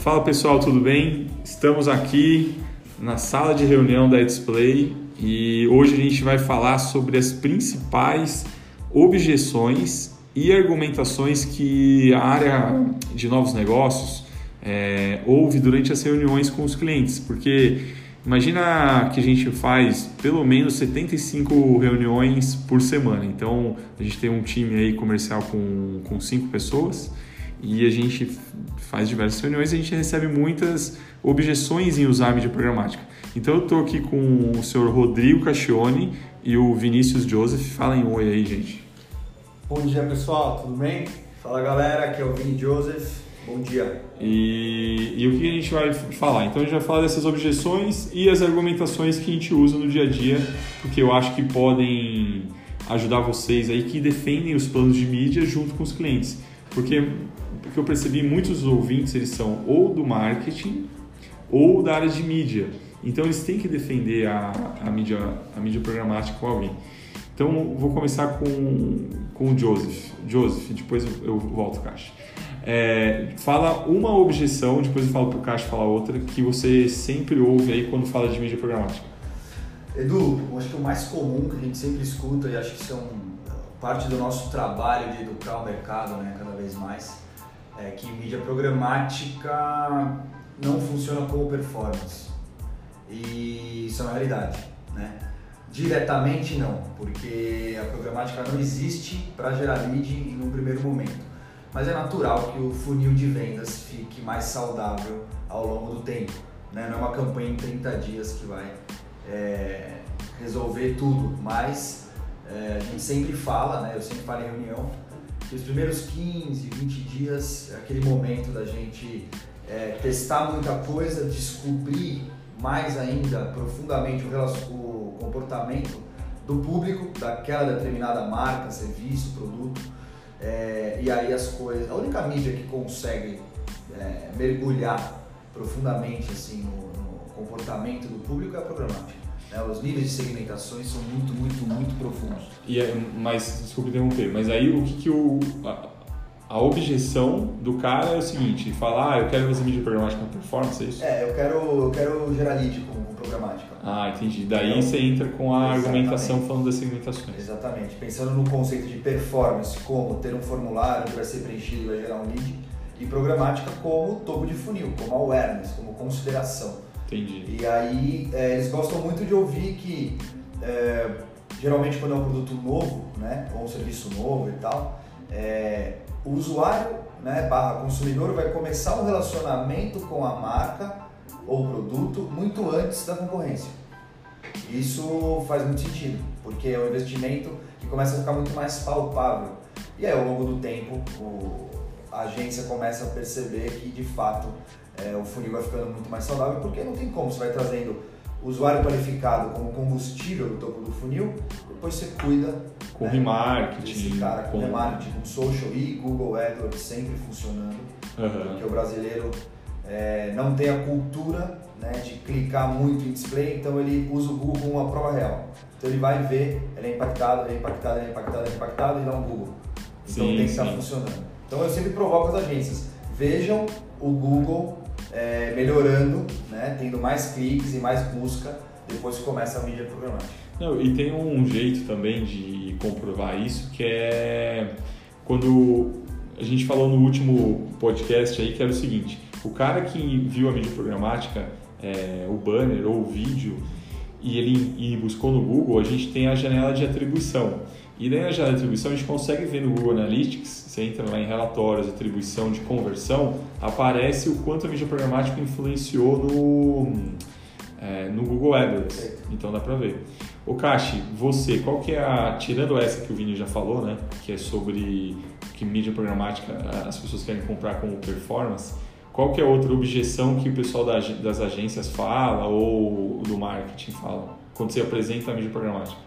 Fala pessoal, tudo bem? Estamos aqui na sala de reunião da Display e hoje a gente vai falar sobre as principais objeções e argumentações que a área de novos negócios é, ouve durante as reuniões com os clientes, porque imagina que a gente faz pelo menos 75 reuniões por semana, então a gente tem um time aí comercial com, com cinco pessoas e a gente faz diversas reuniões e a gente recebe muitas objeções em usar a mídia programática. Então eu estou aqui com o senhor Rodrigo Cacchione e o Vinícius Joseph. Falem um oi aí, gente. Bom dia pessoal, tudo bem? Fala galera, aqui é o Vini Joseph. Bom dia. E, e o que a gente vai falar? Então a gente vai falar dessas objeções e as argumentações que a gente usa no dia a dia, porque eu acho que podem ajudar vocês aí que defendem os planos de mídia junto com os clientes. Porque porque eu percebi muitos ouvintes eles são ou do marketing ou da área de mídia. Então eles têm que defender a, a, mídia, a mídia programática com alguém. Então vou começar com, com o Joseph. Joseph, depois eu, eu volto, Caixa. É, fala uma objeção, depois eu falo para o Caixa falar outra, que você sempre ouve aí quando fala de mídia programática. Edu, eu acho que o mais comum que a gente sempre escuta, e acho que isso é um, parte do nosso trabalho de educar o mercado né, cada vez mais, é que mídia programática não funciona como performance. E isso é uma realidade, né? Diretamente não, porque a programática não existe para gerar lead em um primeiro momento. Mas é natural que o funil de vendas fique mais saudável ao longo do tempo. Né? Não é uma campanha em 30 dias que vai é, resolver tudo, mas é, a gente sempre fala, né? eu sempre falo em reunião, que os primeiros 15, 20 dias é aquele momento da gente é, testar muita coisa, descobrir mais ainda profundamente o, o comportamento do público daquela determinada marca, serviço, produto. É, e aí as coisas. A única mídia que consegue é, mergulhar profundamente assim no, no, comportamento do público é a programática. Né? Os níveis de segmentações são muito, muito, muito profundos. E é, mas, desculpe interromper, mas aí o que, que o. A, a objeção do cara é o seguinte, falar, ah, eu quero fazer mídia programática com performance, é isso? É, eu quero, eu quero gerar lead com, com programática. Ah, entendi. Daí então, você entra com a exatamente. argumentação falando das segmentações. Exatamente. Pensando no conceito de performance, como ter um formulário que vai ser preenchido e vai gerar um lead, e programática como topo de funil, como awareness, como consideração. Entendi. E aí é, eles gostam muito de ouvir que é, geralmente quando é um produto novo, né, ou um serviço novo e tal, é, o usuário, né, barra consumidor vai começar um relacionamento com a marca ou produto muito antes da concorrência. Isso faz muito sentido, porque é um investimento que começa a ficar muito mais palpável. E aí, ao longo do tempo, o, a agência começa a perceber que, de fato, é, o funil vai ficando muito mais saudável, porque não tem como, você vai trazendo usuário qualificado como combustível do topo do funil, depois você cuida com né, remarketing, desse cara, com, com remarketing, com social e Google AdWords sempre funcionando, uhum. porque o brasileiro é, não tem a cultura né, de clicar muito em display, então ele usa o Google como uma prova real. Então ele vai ver, ele é impactado, ele é impactado, ele é impactado, ele é impactado e dá um Google. Então sim, tem que estar funcionando. Então eu sempre provoco as agências, vejam o Google é, melhorando, né, tendo mais cliques e mais busca depois que começa a mídia programática. Não, e tem um jeito também de comprovar isso que é quando a gente falou no último podcast aí que era o seguinte, o cara que viu a mídia programática, é, o banner ou o vídeo e ele e buscou no Google, a gente tem a janela de atribuição. E daí na janela de atribuição a gente consegue ver no Google Analytics, você entra lá em relatórios, atribuição de conversão, aparece o quanto a mídia programática influenciou no, é, no Google AdWords. Então dá para ver. O Kashi, você, qual que é a, tirando essa que o Vini já falou, né, que é sobre que mídia programática as pessoas querem comprar como performance, qual que é outra objeção que o pessoal das agências fala ou do marketing fala quando você apresenta a mídia programática?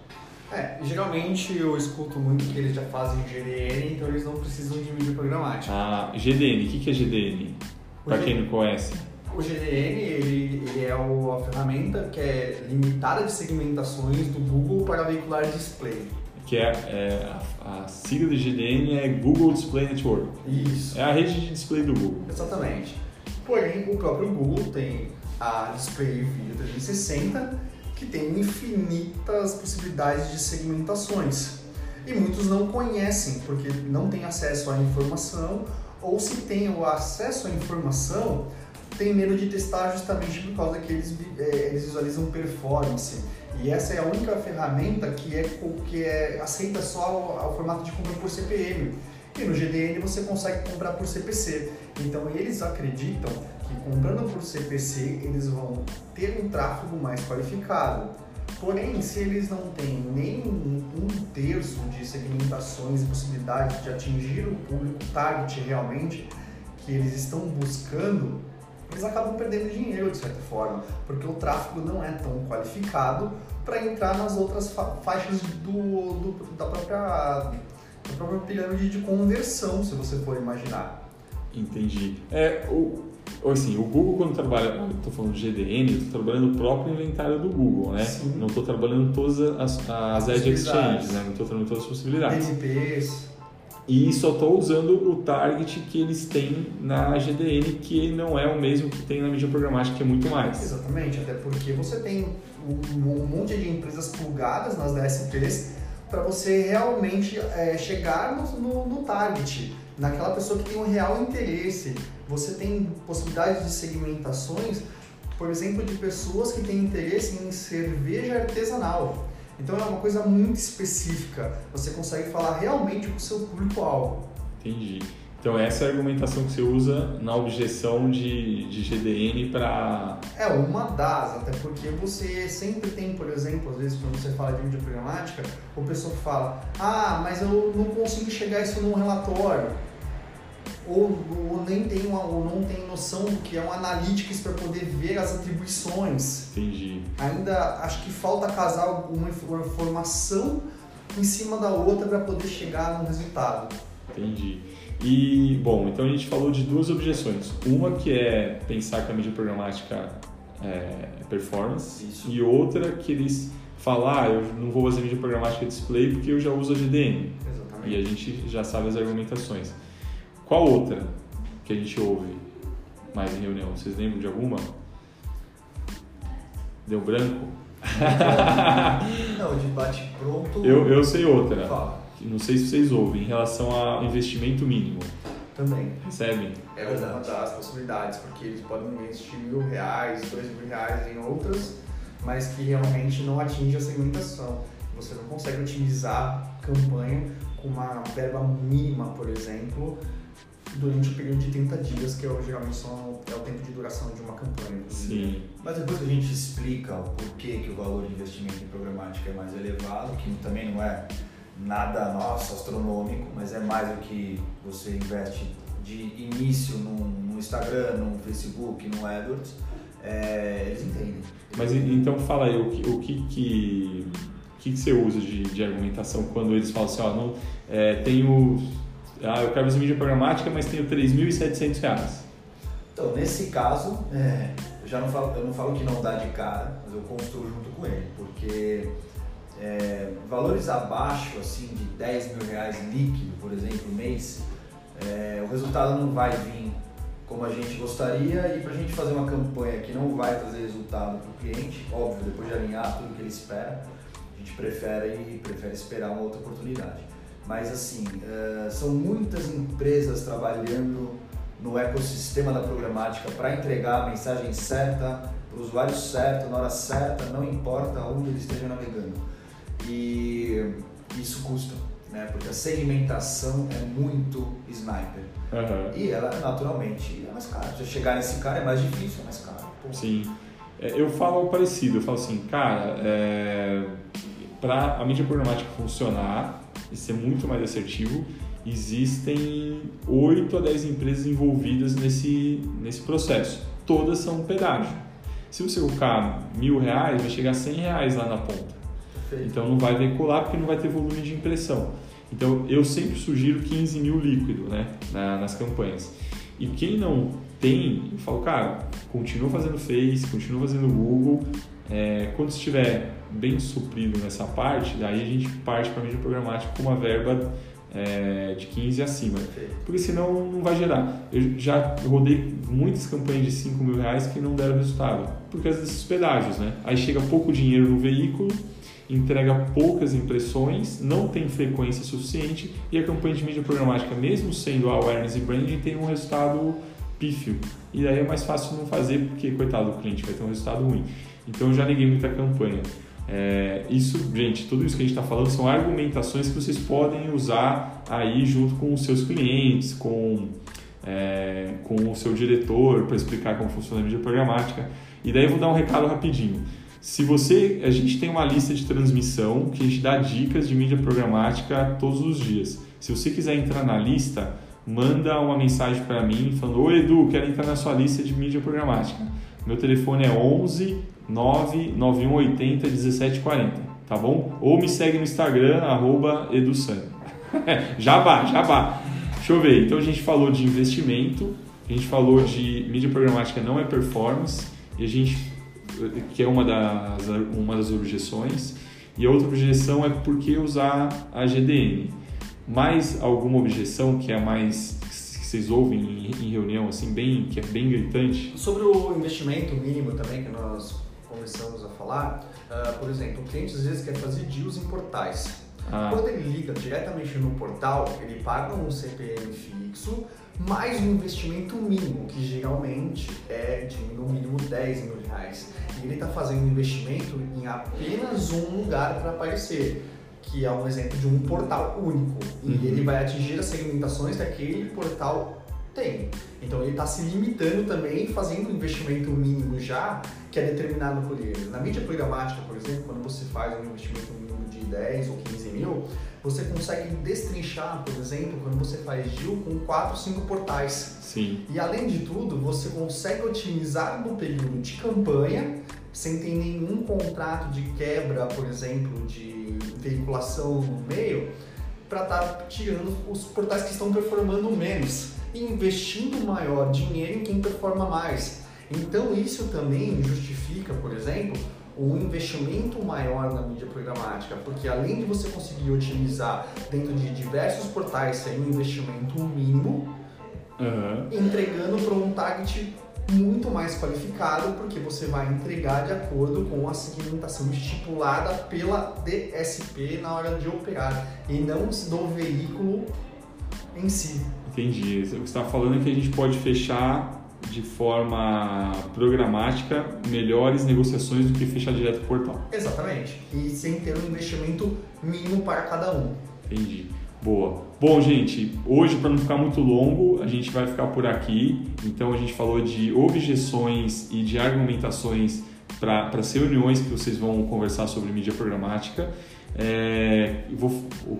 É, geralmente eu escuto muito que eles já fazem GDN, então eles não precisam de mídia programática. Ah, GDN, o que, que é GDN? Para quem não conhece. O GDN ele, ele é o, a ferramenta que é limitada de segmentações do Google para veicular display. Que é, é a, a, sigla de GDN é Google Display Network. Isso. É a rede de display do Google. Exatamente. Porém, o próprio Google tem a Display Video 360, que tem infinitas possibilidades de segmentações. E muitos não conhecem, porque não têm acesso à informação, ou se tem o acesso à informação, tem medo de testar justamente por causa que eles, é, eles visualizam performance. E essa é a única ferramenta que é, que é aceita só o, o formato de compra por CPM. E no GDN você consegue comprar por CPC. Então eles acreditam que comprando por CPC eles vão ter um tráfego mais qualificado. Porém, se eles não têm nem um terço de segmentações e possibilidade de atingir o público target realmente que eles estão buscando, eles acabam perdendo dinheiro de certa forma, porque o tráfego não é tão qualificado para entrar nas outras fa faixas do, do, da, própria, da própria pirâmide de conversão, se você for imaginar. Entendi. É, o, assim, o Google quando trabalha, estou falando de GDN, estou trabalhando o próprio inventário do Google, né? Sim. Não estou trabalhando todas as, as, Edge Exchanges, né? Não estou trabalhando todas as possibilidades. DNPs. E só estou usando o target que eles têm na GDN, que não é o mesmo que tem na mídia programática, que é muito mais. Exatamente, até porque você tem um, um monte de empresas plugadas nas DSPs para você realmente é, chegar no, no, no, target, naquela pessoa que tem um real interesse. Você tem possibilidades de segmentações, por exemplo, de pessoas que têm interesse em cerveja artesanal. Então é uma coisa muito específica. Você consegue falar realmente com o seu público-alvo. Entendi. Então essa é a argumentação que você usa na objeção de, de GDN para... É uma das, até porque você sempre tem, por exemplo, às vezes quando você fala de mídia programática, o pessoal fala, ah, mas eu não consigo chegar isso num relatório ou, ou nem tem uma, ou não tem noção do que é um analytics para poder ver as atribuições. Entendi. Ainda acho que falta casar alguma informação em cima da outra para poder chegar no resultado. Entendi. E, bom, então a gente falou de duas objeções. Uma que é pensar que a mídia programática é performance Isso. e outra que eles falam, ah, eu não vou fazer mídia programática display porque eu já uso a GDN. Exatamente. E a gente já sabe as argumentações. Qual outra que a gente ouve mais em reunião? Vocês lembram de alguma? Deu branco? Não, de bate pronto. Eu, eu sei outra. Fala. Não sei se vocês ouvem, em relação ao investimento mínimo. Também. Recebem? É uma das possibilidades, porque eles podem investir mil reais, dois mil reais em outras, mas que realmente não atinge a segmentação. Você não consegue otimizar campanha com uma verba mínima, por exemplo, durante o período de 30 dias, que é, geralmente são, é o tempo de duração de uma campanha. Sim. Mas depois a gente explica o porquê que o valor de investimento em programática é mais elevado, que também não é nada nosso astronômico, mas é mais do que você investe de início no, no Instagram, no Facebook, no AdWords, é, eles entendem. Mas então fala aí, o que, o que, que, que, você usa de, de argumentação quando eles falam assim, ó, não, é, tenho ah, eu quero fazer mídia programática, mas tenho 3.700 reais. Então, nesse caso, é, eu já não falo, eu não falo que não dá de cara, mas eu construo junto com ele, porque é, valores abaixo assim de 10 mil reais líquido, por exemplo, mês, é, o resultado não vai vir como a gente gostaria e para a gente fazer uma campanha que não vai trazer resultado para o cliente, óbvio, depois de alinhar tudo que ele espera, a gente prefere, prefere esperar uma outra oportunidade. Mas assim, uh, são muitas empresas trabalhando no ecossistema da programática para entregar a mensagem certa para o usuário certo, na hora certa, não importa onde ele esteja navegando. E isso custa, né? porque a segmentação é muito sniper. Uhum. E ela, naturalmente, é mais cara. Chegar nesse cara é mais difícil, é mais caro. Pô. Sim. É, eu falo parecido, eu falo assim, cara, é, para a mídia programática funcionar, e ser muito mais assertivo, existem 8 a 10 empresas envolvidas nesse, nesse processo. Todas são pedágio. Se você colocar mil reais, vai chegar a 100 reais lá na ponta. Perfeito. Então não vai veicular porque não vai ter volume de impressão. Então eu sempre sugiro 15 mil líquido né, na, nas campanhas. E quem não tem, eu falo, cara, continua fazendo Face, continua fazendo Google. É, quando estiver bem suprido nessa parte, daí a gente parte para a mídia programática com uma verba é, de 15 acima. Porque senão não vai gerar. Eu já rodei muitas campanhas de 5 mil reais que não deram resultado, por causa desses pedágios, né? Aí chega pouco dinheiro no veículo, entrega poucas impressões, não tem frequência suficiente e a campanha de mídia programática, mesmo sendo awareness e branding, tem um resultado pífio. E daí é mais fácil não fazer porque, coitado do cliente, vai ter um resultado ruim. Então eu já neguei muita campanha. É, isso, gente, tudo isso que a gente está falando são argumentações que vocês podem usar aí junto com os seus clientes, com, é, com o seu diretor para explicar como funciona a mídia programática. E daí eu vou dar um recado rapidinho. Se você, a gente tem uma lista de transmissão que a gente dá dicas de mídia programática todos os dias. Se você quiser entrar na lista, manda uma mensagem para mim falando: Oi Edu, quero entrar na sua lista de mídia programática. Meu telefone é 11 99180 1740, tá bom? Ou me segue no Instagram, edusan. jabá, jabá. Deixa eu ver. Então a gente falou de investimento, a gente falou de mídia programática não é performance, e a gente, que é uma das, uma das objeções, e a outra objeção é por que usar a GDN. Mais alguma objeção que é mais que vocês ouvem em, em reunião, assim, bem, que é bem gritante? Sobre o investimento mínimo também, que nós começamos a falar, uh, por exemplo, o cliente às vezes quer fazer deals em portais. Ah. Quando ele liga diretamente no portal, ele paga um CPM fixo mais um investimento mínimo, que geralmente é de no mínimo 10 mil reais. E ele está fazendo um investimento em apenas um lugar para aparecer, que é um exemplo de um portal único. E uhum. ele vai atingir as segmentações que aquele portal tem. Então ele está se limitando também, fazendo um investimento mínimo já, que é determinado por ele. Na mídia programática, por exemplo, quando você faz um investimento mínimo de 10 ou 15 mil, você consegue destrinchar, por exemplo, quando você faz deal com 4, 5 portais. Sim. E além de tudo, você consegue otimizar no período de campanha, sem ter nenhum contrato de quebra, por exemplo, de veiculação no meio, para estar tá tirando os portais que estão performando menos investindo maior dinheiro em quem performa mais. Então isso também justifica, por exemplo, um investimento maior na mídia programática, porque além de você conseguir otimizar dentro de diversos portais sem um investimento mínimo, uhum. entregando para um target muito mais qualificado, porque você vai entregar de acordo com a segmentação estipulada pela DSP na hora de operar e não do veículo em si. Entendi. O que você está falando é que a gente pode fechar de forma programática melhores negociações do que fechar direto o portal. Exatamente. E sem ter um investimento mínimo para cada um. Entendi. Boa. Bom, gente, hoje para não ficar muito longo, a gente vai ficar por aqui. Então a gente falou de objeções e de argumentações para as reuniões que vocês vão conversar sobre mídia programática. É, vou, o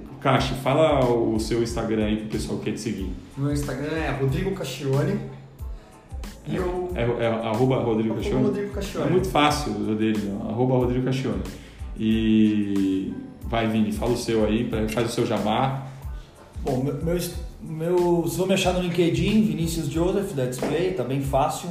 fala o seu Instagram aí que o pessoal quer te seguir. Meu Instagram é Rodrigo Cachione. E é, eu... é, é, arroba Rodrigo Cachione? Rodrigo Cachione. É muito fácil o dele, não. arroba Rodrigo Cachione. E vai, Vini, fala o seu aí, faz o seu jabá. Bom, meu, meu, meu, vocês vão me achar no LinkedIn, Vinícius Joseph, da Display, tá bem fácil.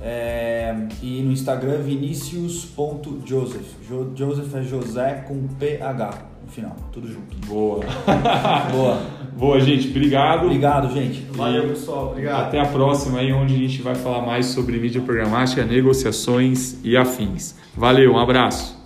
É, e no Instagram, vinicius.joseph. Jo, Joseph é José com PH no final, tudo junto. Boa. Boa. Boa, gente. Obrigado. Obrigado, gente. Valeu, pessoal. Obrigado. Até a próxima aí, onde a gente vai falar mais sobre mídia programática, negociações e afins. Valeu, um abraço.